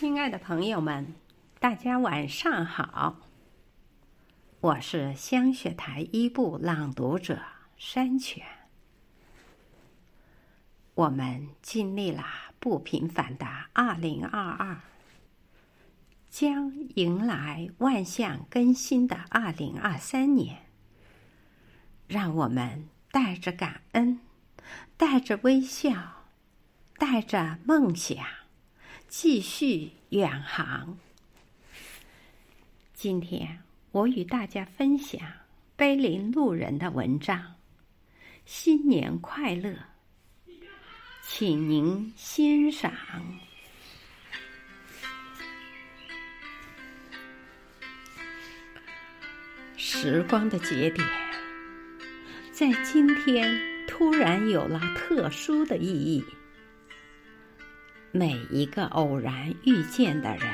亲爱的朋友们，大家晚上好！我是香雪台一部朗读者山泉。我们经历了不平凡的二零二二，将迎来万象更新的二零二三年。让我们带着感恩，带着微笑，带着梦想。继续远航。今天我与大家分享碑林路人的文章。新年快乐，请您欣赏。时光的节点，在今天突然有了特殊的意义。每一个偶然遇见的人，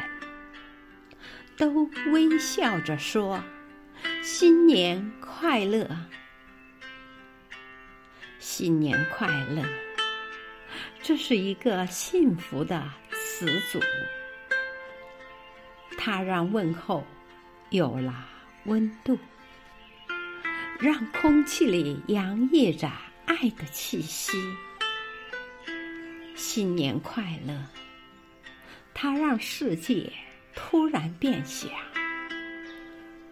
都微笑着说：“新年快乐，新年快乐。”这是一个幸福的词组，它让问候有了温度，让空气里洋溢着爱的气息。新年快乐！它让世界突然变小，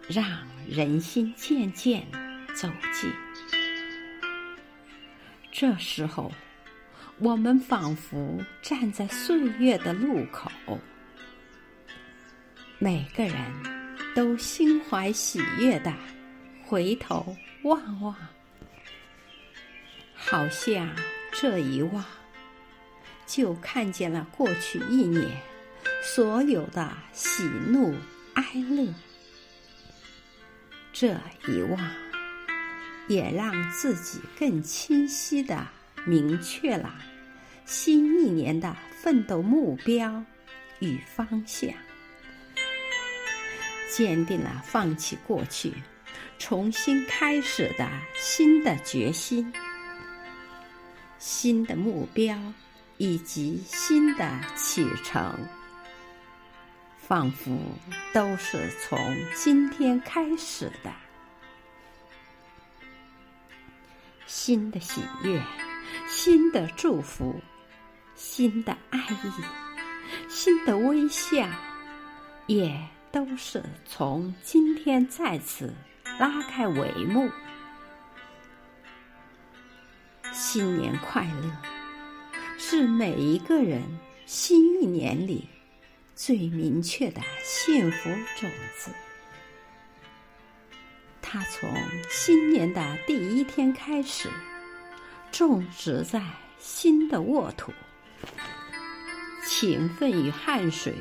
让人心渐渐走近。这时候，我们仿佛站在岁月的路口，每个人都心怀喜悦的回头望望，好像这一望。就看见了过去一年所有的喜怒哀乐，这一望，也让自己更清晰的明确了新一年的奋斗目标与方向，坚定了放弃过去、重新开始的新的决心，新的目标。以及新的启程，仿佛都是从今天开始的。新的喜悦，新的祝福，新的爱意，新的微笑，也都是从今天再次拉开帷幕。新年快乐！是每一个人新一年里最明确的幸福种子。它从新年的第一天开始，种植在新的沃土。勤奋与汗水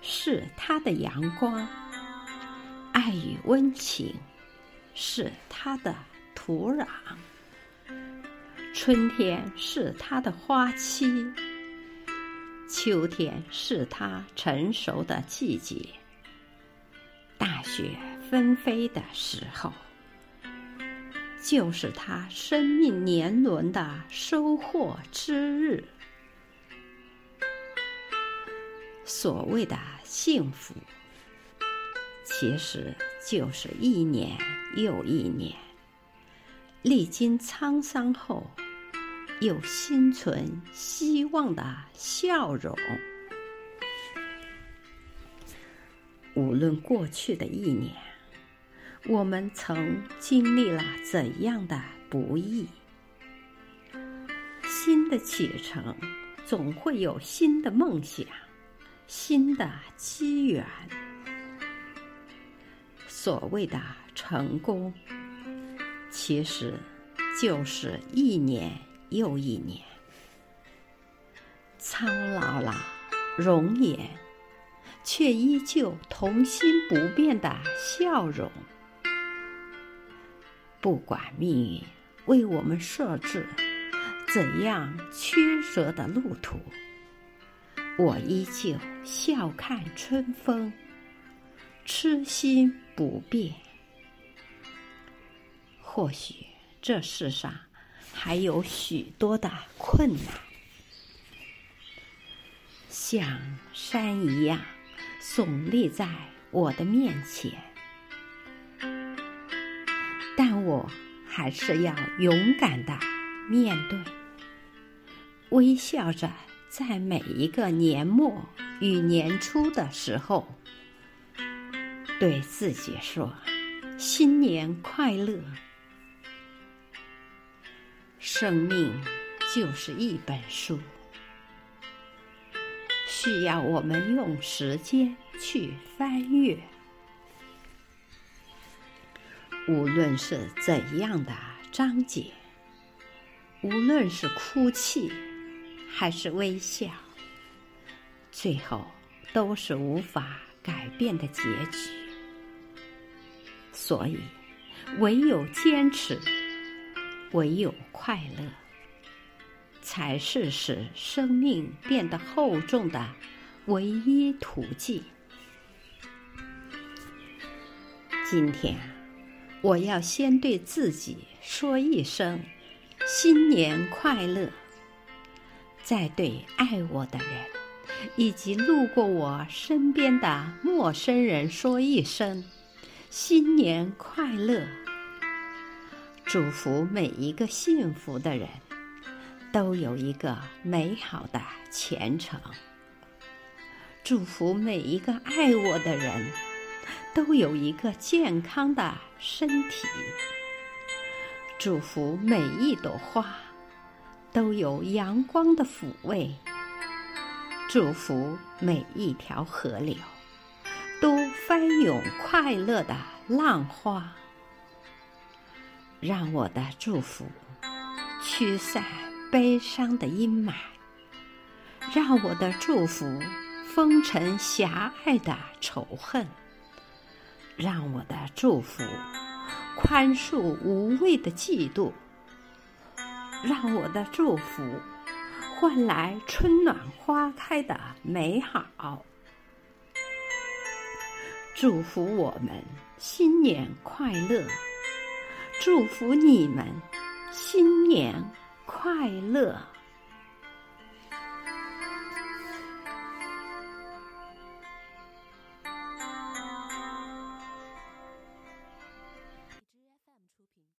是它的阳光，爱与温情是它的土壤。春天是它的花期，秋天是它成熟的季节。大雪纷飞的时候，就是它生命年轮的收获之日。所谓的幸福，其实就是一年又一年，历经沧桑后。有心存希望的笑容。无论过去的一年，我们曾经历了怎样的不易，新的启程总会有新的梦想、新的机缘。所谓的成功，其实就是一年。又一年，苍老了容颜，却依旧童心不变的笑容。不管命运为我们设置怎样曲折的路途，我依旧笑看春风，痴心不变。或许这世上。还有许多的困难，像山一样耸立在我的面前，但我还是要勇敢的面对，微笑着在每一个年末与年初的时候，对自己说：“新年快乐！”生命就是一本书，需要我们用时间去翻阅。无论是怎样的章节，无论是哭泣还是微笑，最后都是无法改变的结局。所以，唯有坚持。唯有快乐，才是使生命变得厚重的唯一途径。今天，我要先对自己说一声“新年快乐”，再对爱我的人以及路过我身边的陌生人说一声“新年快乐”。祝福每一个幸福的人，都有一个美好的前程。祝福每一个爱我的人，都有一个健康的身体。祝福每一朵花，都有阳光的抚慰。祝福每一条河流，都翻涌快乐的浪花。让我的祝福驱散悲伤的阴霾，让我的祝福封尘狭隘的仇恨，让我的祝福宽恕无谓的嫉妒，让我的祝福换来春暖花开的美好。祝福我们新年快乐！祝福你们，新年快乐！